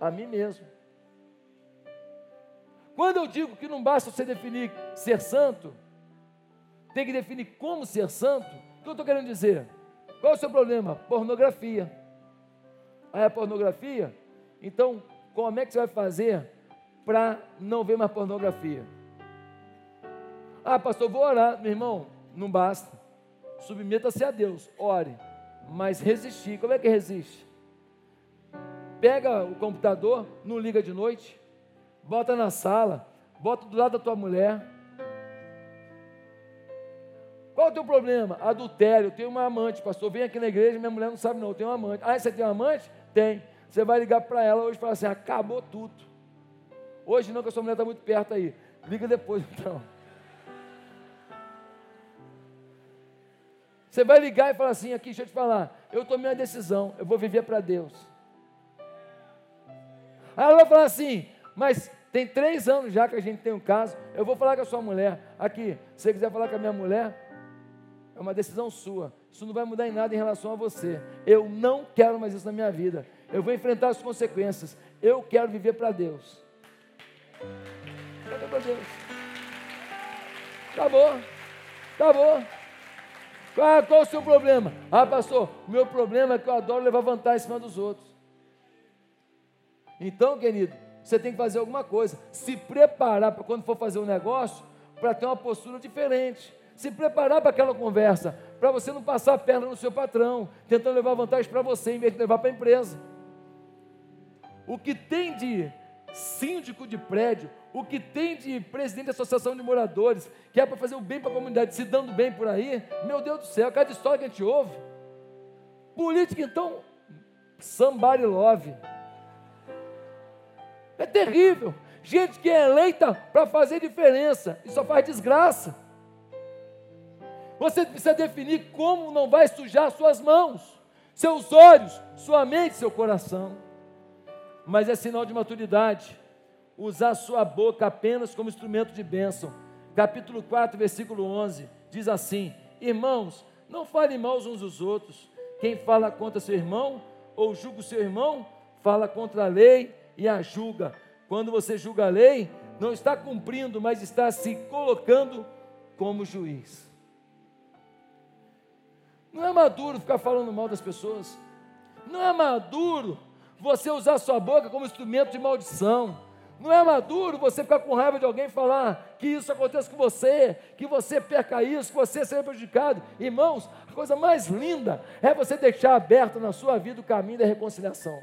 a mim mesmo. Quando eu digo que não basta você definir ser santo, tem que definir como ser santo, o que eu estou querendo dizer? Qual é o seu problema? Pornografia. Ah, é pornografia? Então, como é que você vai fazer para não ver mais pornografia? Ah, pastor, vou orar. Meu irmão, não basta. Submeta-se a Deus, ore. Mas resistir, como é que resiste? Pega o computador, não liga de noite, bota na sala, bota do lado da tua mulher. Qual é o teu problema? Adultério, tenho uma amante, pastor, vem aqui na igreja, minha mulher não sabe não, eu tenho uma amante. Ah, você tem uma amante? Tem. Você vai ligar para ela hoje e falar assim, acabou tudo. Hoje não, que a sua mulher está muito perto aí. Liga depois então. Você vai ligar e falar assim, aqui, deixa eu te falar, eu tomei uma decisão, eu vou viver para Deus. Aí ela vai falar assim, mas tem três anos já que a gente tem um caso, eu vou falar com a sua mulher. Aqui, se você quiser falar com a minha mulher, é uma decisão sua. Isso não vai mudar em nada em relação a você. Eu não quero mais isso na minha vida. Eu vou enfrentar as consequências. Eu quero viver para Deus. Viver para Deus. Acabou. Acabou. Qual, qual o seu problema? Ah, pastor, meu problema é que eu adoro levar vantagem em cima dos outros. Então, querido, você tem que fazer alguma coisa. Se preparar para quando for fazer um negócio, para ter uma postura diferente. Se preparar para aquela conversa, para você não passar a perna no seu patrão, tentando levar vantagem para você em vez de levar para a empresa. O que tem de síndico de prédio, o que tem de presidente da associação de moradores, que é para fazer o bem para a comunidade, se dando bem por aí, meu Deus do céu, cada história que a gente ouve. Política, então, somebody love. É terrível. Gente que é eleita para fazer diferença e só faz desgraça. Você precisa definir como não vai sujar suas mãos, seus olhos, sua mente, seu coração. Mas é sinal de maturidade usar sua boca apenas como instrumento de bênção. Capítulo 4, versículo 11, diz assim: Irmãos, não falem mal uns dos outros. Quem fala contra seu irmão ou julga o seu irmão, fala contra a lei e a julga. Quando você julga a lei, não está cumprindo, mas está se colocando como juiz. Não é maduro ficar falando mal das pessoas. Não é maduro você usar sua boca como instrumento de maldição. Não é maduro você ficar com raiva de alguém e falar que isso aconteça com você, que você perca isso, que você seja prejudicado. Irmãos, a coisa mais linda é você deixar aberto na sua vida o caminho da reconciliação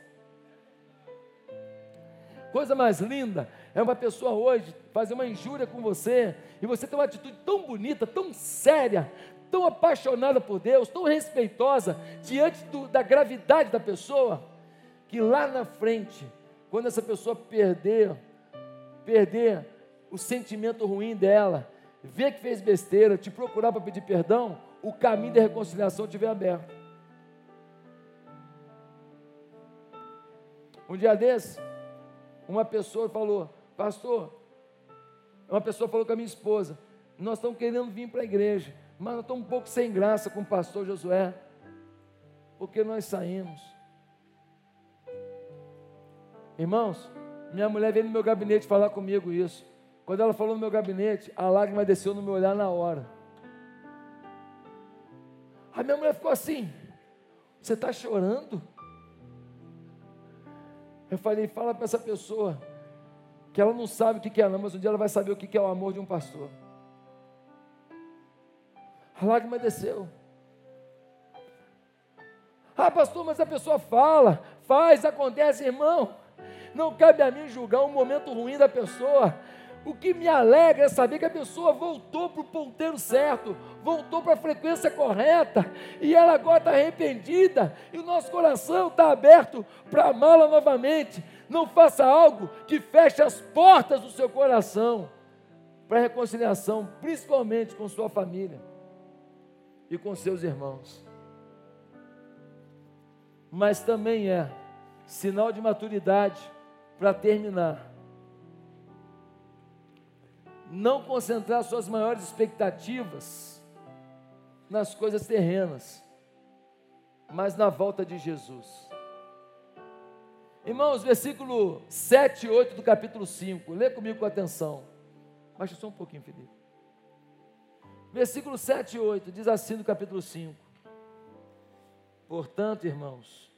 coisa mais linda é uma pessoa hoje fazer uma injúria com você e você ter uma atitude tão bonita, tão séria, tão apaixonada por Deus, tão respeitosa diante do, da gravidade da pessoa, que lá na frente, quando essa pessoa perder, perder o sentimento ruim dela, ver que fez besteira, te procurar para pedir perdão, o caminho da reconciliação estiver aberto. Um dia desse, uma pessoa falou, pastor, uma pessoa falou com a minha esposa, nós estamos querendo vir para a igreja, mas nós estamos um pouco sem graça com o pastor Josué, porque nós saímos. Irmãos, minha mulher veio no meu gabinete falar comigo isso. Quando ela falou no meu gabinete, a lágrima desceu no meu olhar na hora. A minha mulher ficou assim: Você está chorando? Eu falei, fala para essa pessoa que ela não sabe o que é não, mas um dia ela vai saber o que é o amor de um pastor. A lágrima desceu. Ah, pastor, mas a pessoa fala, faz, acontece, irmão. Não cabe a mim julgar um momento ruim da pessoa. O que me alegra é saber que a pessoa voltou para o ponteiro certo, voltou para a frequência correta, e ela agora está arrependida, e o nosso coração está aberto para amá-la novamente. Não faça algo que feche as portas do seu coração para reconciliação, principalmente com sua família e com seus irmãos. Mas também é sinal de maturidade para terminar não concentrar suas maiores expectativas nas coisas terrenas, mas na volta de Jesus. Irmãos, versículo 7 e 8 do capítulo 5, lê comigo com atenção. Baixa só um pouquinho, Felipe. Versículo 7 e 8 diz assim no capítulo 5: Portanto, irmãos,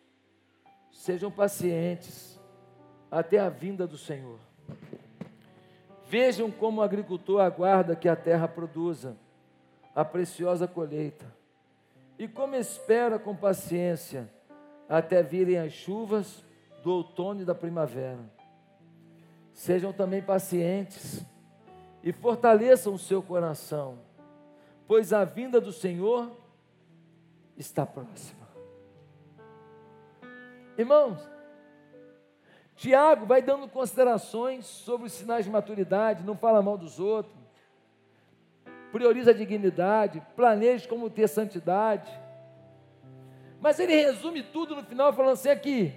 sejam pacientes até a vinda do Senhor. Vejam como o agricultor aguarda que a terra produza a preciosa colheita, e como espera com paciência até virem as chuvas do outono e da primavera. Sejam também pacientes e fortaleçam o seu coração, pois a vinda do Senhor está próxima. Irmãos, Tiago vai dando considerações sobre os sinais de maturidade, não fala mal dos outros, prioriza a dignidade, planeja como ter santidade. Mas ele resume tudo no final falando assim aqui: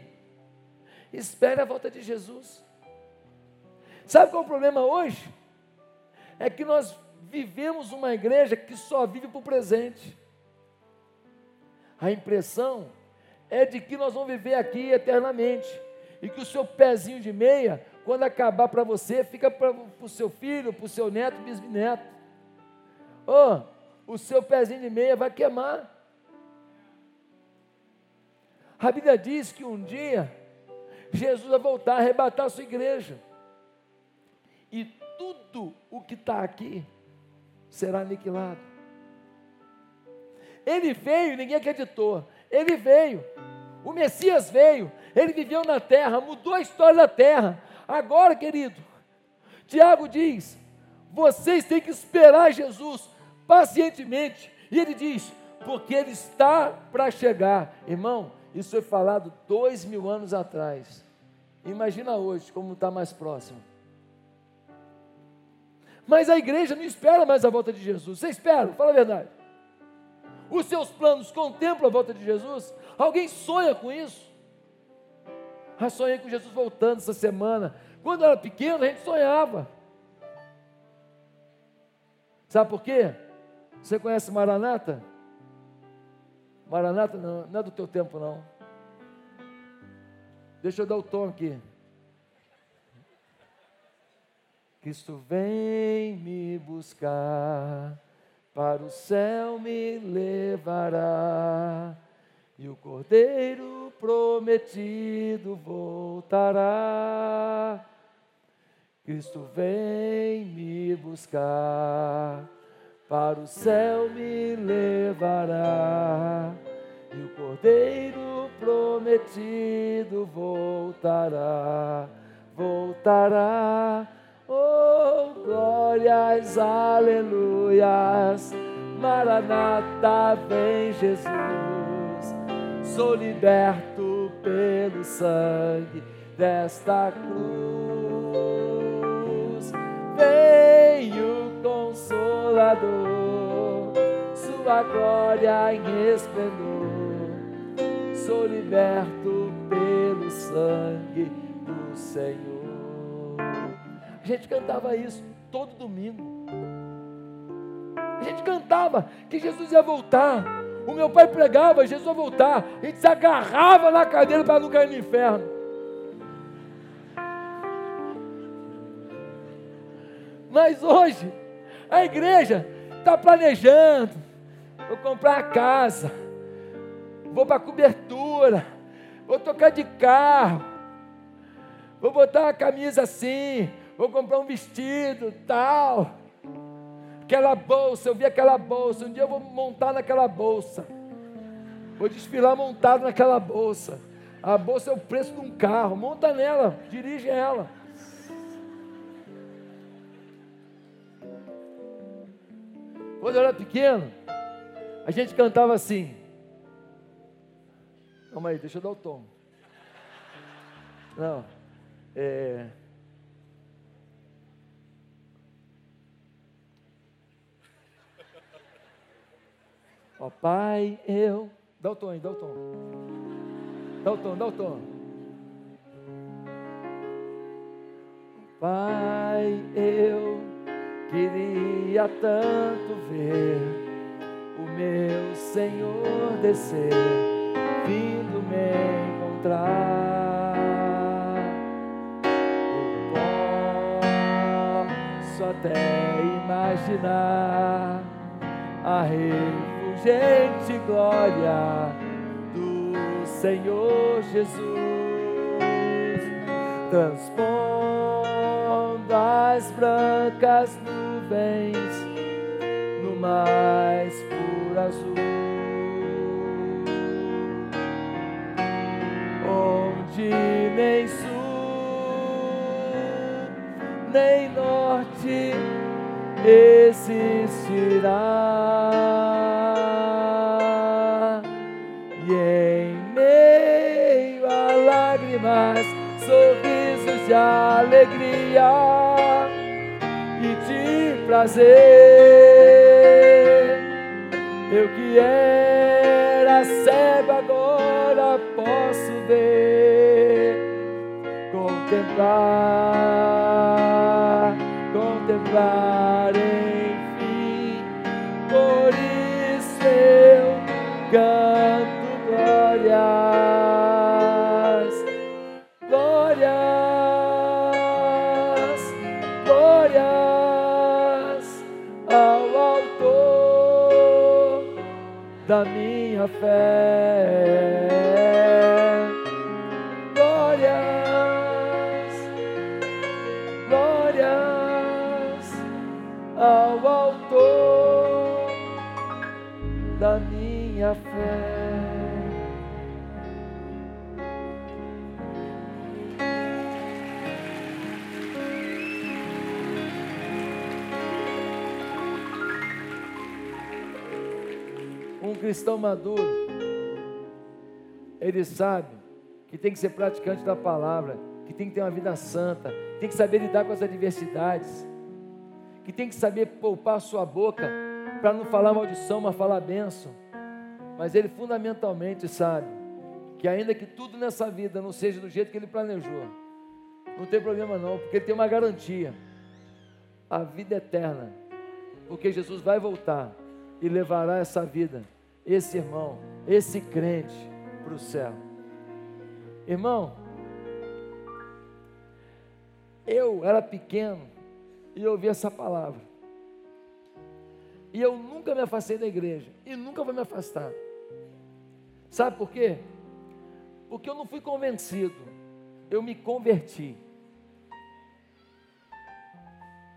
espere a volta de Jesus. Sabe qual é o problema hoje? É que nós vivemos uma igreja que só vive para o presente. A impressão é de que nós vamos viver aqui eternamente e que o seu pezinho de meia, quando acabar para você, fica para o seu filho, para o seu neto, bisneto. Oh, o seu pezinho de meia vai queimar. A Bíblia diz que um dia Jesus vai voltar a arrebatar a sua igreja. E tudo o que está aqui será aniquilado. Ele veio, ninguém acreditou. Ele veio. O Messias veio, ele viveu na terra, mudou a história da terra. Agora, querido, Tiago diz: vocês têm que esperar Jesus pacientemente. E ele diz: porque ele está para chegar. Irmão, isso foi falado dois mil anos atrás. Imagina hoje como está mais próximo. Mas a igreja não espera mais a volta de Jesus. Você espera? Fala a verdade. Os seus planos contemplam a volta de Jesus? Alguém sonha com isso? Ah, sonhei com Jesus voltando essa semana. Quando era pequeno, a gente sonhava. Sabe por quê? Você conhece Maranata? Maranata não, não é do teu tempo, não. Deixa eu dar o tom aqui. Cristo vem me buscar, para o céu me levará e o Cordeiro prometido voltará. Cristo vem me buscar, para o céu me levará. E o Cordeiro prometido voltará, voltará. Oh, glórias, aleluias. Maranata, vem Jesus sou liberto pelo sangue desta cruz. Veio Consolador, Sua glória em esplendor. Sou liberto pelo sangue do Senhor. A gente cantava isso todo domingo. A gente cantava que Jesus ia voltar. O meu pai pregava, Jesus vai voltar. A gente se agarrava na cadeira para não cair no inferno. Mas hoje, a igreja está planejando. Vou comprar a casa, vou para a cobertura, vou tocar de carro, vou botar uma camisa assim, vou comprar um vestido, tal aquela bolsa, eu vi aquela bolsa, um dia eu vou montar naquela bolsa. Vou desfilar montado naquela bolsa. A bolsa é o preço de um carro. Monta nela, dirige ela. Quando eu era pequeno, a gente cantava assim. Calma aí, deixa eu dar o tom. Não. É. Ó Pai, eu. Dá o tom aí, dá o tom. Dá o tom, dá o tom. Pai, eu queria tanto ver o meu Senhor descer, vindo me encontrar. Eu posso até imaginar a refulgente glória do Senhor Jesus transpondo as brancas nuvens no mais puro azul, onde nem sul nem norte existirá. De alegria e de prazer, eu que era cego agora posso ver, contemplar, contemplar da minha fé. Glórias, glórias ao autor da minha fé. Cristão maduro, ele sabe que tem que ser praticante da palavra, que tem que ter uma vida santa, tem que saber lidar com as adversidades, que tem que saber poupar sua boca para não falar maldição, mas falar bênção. Mas ele fundamentalmente sabe que ainda que tudo nessa vida não seja do jeito que ele planejou, não tem problema não, porque ele tem uma garantia. A vida eterna. Porque Jesus vai voltar e levará essa vida, esse irmão, esse crente para o céu. Irmão, eu era pequeno e ouvi essa palavra. E eu nunca me afastei da igreja e nunca vou me afastar. Sabe por quê? Porque eu não fui convencido, eu me converti.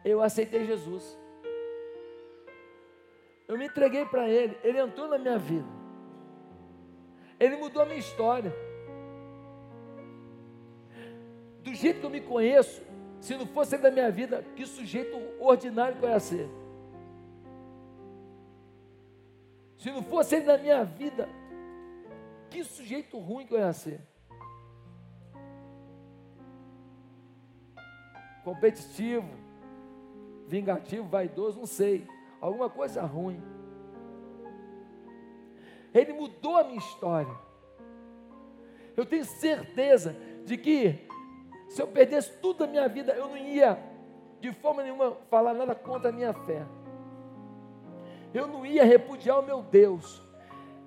Eu aceitei Jesus. Eu me entreguei para Ele, Ele entrou na minha vida. Ele mudou a minha história. Do jeito que eu me conheço, se não fosse Ele da minha vida, que sujeito ordinário que eu ia ser. Se não fosse Ele da minha vida, que sujeito ruim que eu ia ser. Competitivo, vingativo, vaidoso, não sei. Alguma coisa ruim. Ele mudou a minha história. Eu tenho certeza de que se eu perdesse tudo da minha vida, eu não ia de forma nenhuma falar nada contra a minha fé. Eu não ia repudiar o meu Deus.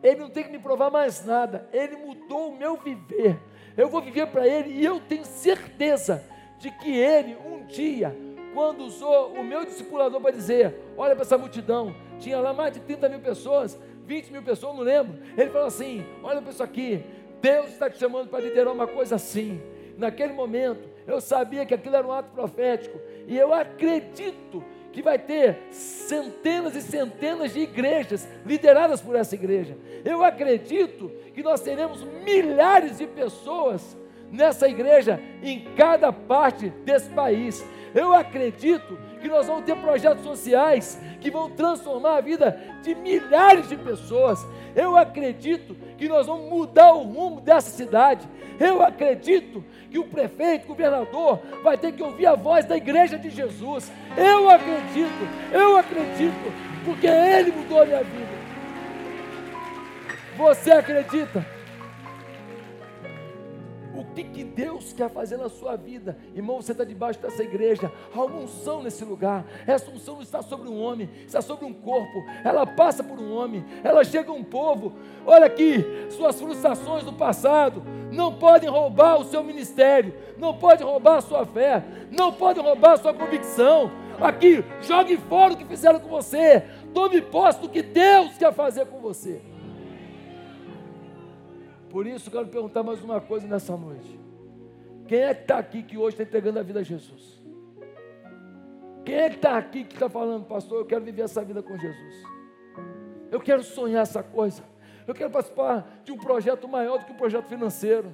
Ele não tem que me provar mais nada. Ele mudou o meu viver. Eu vou viver para Ele e eu tenho certeza de que Ele um dia, quando usou o meu discipulador para dizer: Olha para essa multidão, tinha lá mais de 30 mil pessoas, 20 mil pessoas, não lembro. Ele falou assim: Olha para isso aqui, Deus está te chamando para liderar uma coisa assim. Naquele momento, eu sabia que aquilo era um ato profético, e eu acredito que vai ter centenas e centenas de igrejas lideradas por essa igreja. Eu acredito que nós teremos milhares de pessoas nessa igreja em cada parte desse país. Eu acredito que nós vamos ter projetos sociais que vão transformar a vida de milhares de pessoas. Eu acredito que nós vamos mudar o rumo dessa cidade. Eu acredito que o prefeito, o governador, vai ter que ouvir a voz da igreja de Jesus. Eu acredito, eu acredito, porque Ele mudou a minha vida. Você acredita? O que, que Deus quer fazer na sua vida? Irmão, você está debaixo dessa igreja. Há uma unção nesse lugar. Essa unção não está sobre um homem, está sobre um corpo. Ela passa por um homem, ela chega a um povo. Olha aqui, suas frustrações do passado não podem roubar o seu ministério, não podem roubar a sua fé, não podem roubar a sua convicção. Aqui, jogue fora o que fizeram com você. Tome posse do que Deus quer fazer com você. Por isso, quero perguntar mais uma coisa nessa noite. Quem é que está aqui que hoje está entregando a vida a Jesus? Quem é que está aqui que está falando, pastor, eu quero viver essa vida com Jesus? Eu quero sonhar essa coisa. Eu quero participar de um projeto maior do que um projeto financeiro.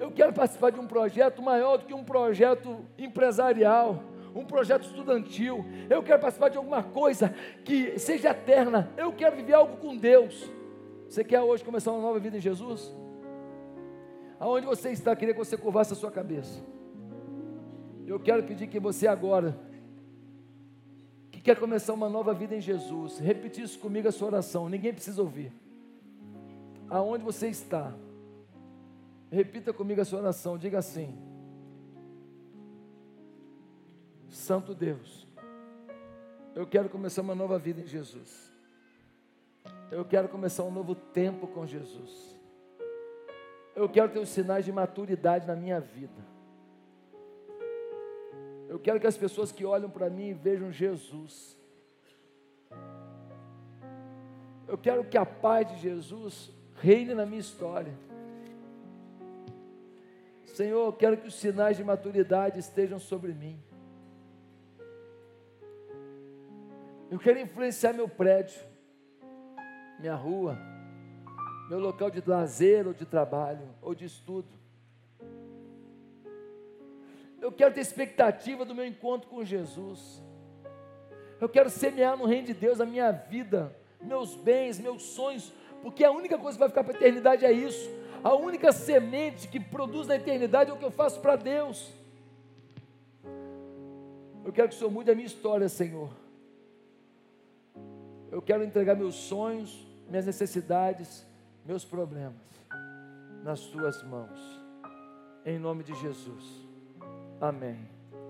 Eu quero participar de um projeto maior do que um projeto empresarial um projeto estudantil, eu quero participar de alguma coisa que seja eterna, eu quero viver algo com Deus. Você quer hoje começar uma nova vida em Jesus? Aonde você está, queria que você curvasse a sua cabeça. Eu quero pedir que você agora, que quer começar uma nova vida em Jesus, repetisse comigo a sua oração, ninguém precisa ouvir. Aonde você está, repita comigo a sua oração, diga assim: Santo Deus, eu quero começar uma nova vida em Jesus. Eu quero começar um novo tempo com Jesus. Eu quero ter os sinais de maturidade na minha vida. Eu quero que as pessoas que olham para mim vejam Jesus. Eu quero que a paz de Jesus reine na minha história. Senhor, eu quero que os sinais de maturidade estejam sobre mim. Eu quero influenciar meu prédio, minha rua, meu local de lazer ou de trabalho ou de estudo. Eu quero ter expectativa do meu encontro com Jesus. Eu quero semear no reino de Deus a minha vida, meus bens, meus sonhos, porque a única coisa que vai ficar para a eternidade é isso. A única semente que produz na eternidade é o que eu faço para Deus. Eu quero que o Senhor mude a minha história, Senhor. Eu quero entregar meus sonhos, minhas necessidades, meus problemas nas tuas mãos. Em nome de Jesus. Amém.